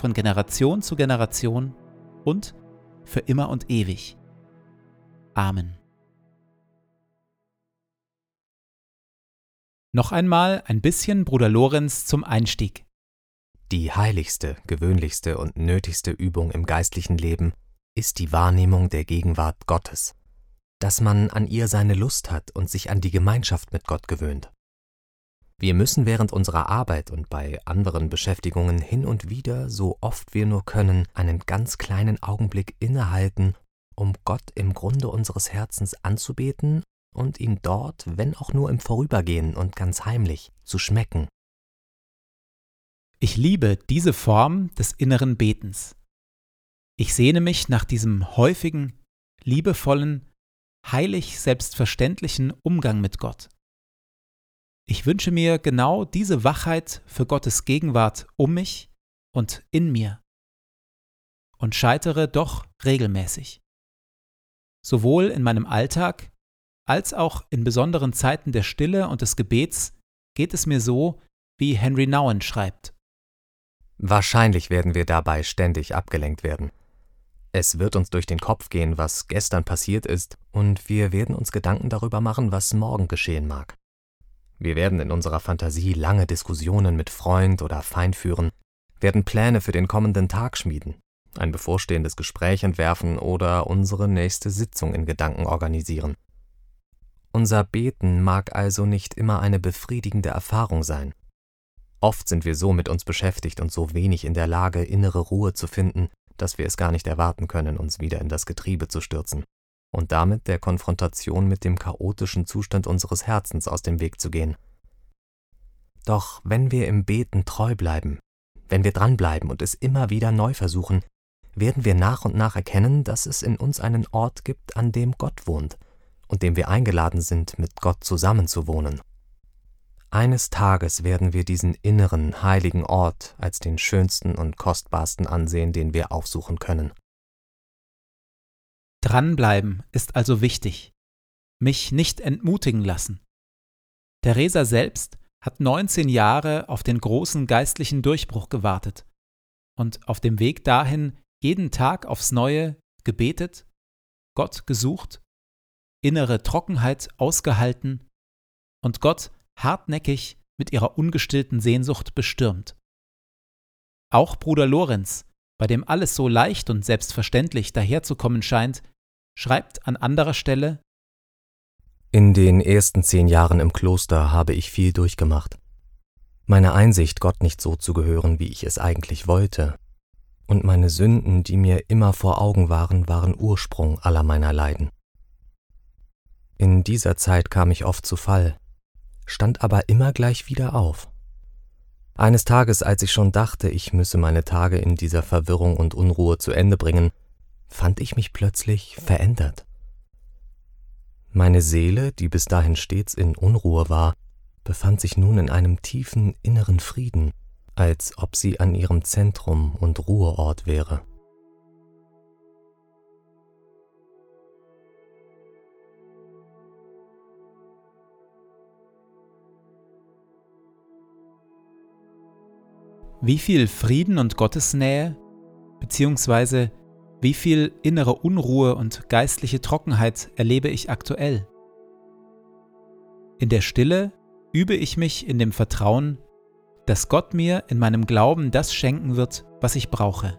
von Generation zu Generation und für immer und ewig. Amen. Noch einmal ein bisschen Bruder Lorenz zum Einstieg. Die heiligste, gewöhnlichste und nötigste Übung im geistlichen Leben ist die Wahrnehmung der Gegenwart Gottes, dass man an ihr seine Lust hat und sich an die Gemeinschaft mit Gott gewöhnt. Wir müssen während unserer Arbeit und bei anderen Beschäftigungen hin und wieder, so oft wir nur können, einen ganz kleinen Augenblick innehalten, um Gott im Grunde unseres Herzens anzubeten und ihn dort, wenn auch nur im Vorübergehen und ganz heimlich, zu schmecken. Ich liebe diese Form des inneren Betens. Ich sehne mich nach diesem häufigen, liebevollen, heilig selbstverständlichen Umgang mit Gott. Ich wünsche mir genau diese Wachheit für Gottes Gegenwart um mich und in mir und scheitere doch regelmäßig. Sowohl in meinem Alltag als auch in besonderen Zeiten der Stille und des Gebets geht es mir so, wie Henry Nouwen schreibt. Wahrscheinlich werden wir dabei ständig abgelenkt werden. Es wird uns durch den Kopf gehen, was gestern passiert ist, und wir werden uns Gedanken darüber machen, was morgen geschehen mag. Wir werden in unserer Fantasie lange Diskussionen mit Freund oder Feind führen, werden Pläne für den kommenden Tag schmieden, ein bevorstehendes Gespräch entwerfen oder unsere nächste Sitzung in Gedanken organisieren. Unser Beten mag also nicht immer eine befriedigende Erfahrung sein. Oft sind wir so mit uns beschäftigt und so wenig in der Lage, innere Ruhe zu finden, dass wir es gar nicht erwarten können, uns wieder in das Getriebe zu stürzen und damit der Konfrontation mit dem chaotischen Zustand unseres Herzens aus dem Weg zu gehen. Doch wenn wir im Beten treu bleiben, wenn wir dranbleiben und es immer wieder neu versuchen, werden wir nach und nach erkennen, dass es in uns einen Ort gibt, an dem Gott wohnt und dem wir eingeladen sind, mit Gott zusammenzuwohnen. Eines Tages werden wir diesen inneren, heiligen Ort als den schönsten und kostbarsten ansehen, den wir aufsuchen können. Dranbleiben ist also wichtig. Mich nicht entmutigen lassen. Theresa selbst hat 19 Jahre auf den großen geistlichen Durchbruch gewartet und auf dem Weg dahin jeden Tag aufs Neue gebetet, Gott gesucht, innere Trockenheit ausgehalten und Gott hartnäckig mit ihrer ungestillten Sehnsucht bestürmt. Auch Bruder Lorenz, bei dem alles so leicht und selbstverständlich daherzukommen scheint, schreibt an anderer Stelle In den ersten zehn Jahren im Kloster habe ich viel durchgemacht. Meine Einsicht, Gott nicht so zu gehören, wie ich es eigentlich wollte, und meine Sünden, die mir immer vor Augen waren, waren Ursprung aller meiner Leiden. In dieser Zeit kam ich oft zu Fall, stand aber immer gleich wieder auf. Eines Tages, als ich schon dachte, ich müsse meine Tage in dieser Verwirrung und Unruhe zu Ende bringen, fand ich mich plötzlich verändert. Meine Seele, die bis dahin stets in Unruhe war, befand sich nun in einem tiefen inneren Frieden, als ob sie an ihrem Zentrum und Ruheort wäre. Wie viel Frieden und Gottesnähe, beziehungsweise wie viel innere Unruhe und geistliche Trockenheit erlebe ich aktuell? In der Stille übe ich mich in dem Vertrauen, dass Gott mir in meinem Glauben das schenken wird, was ich brauche.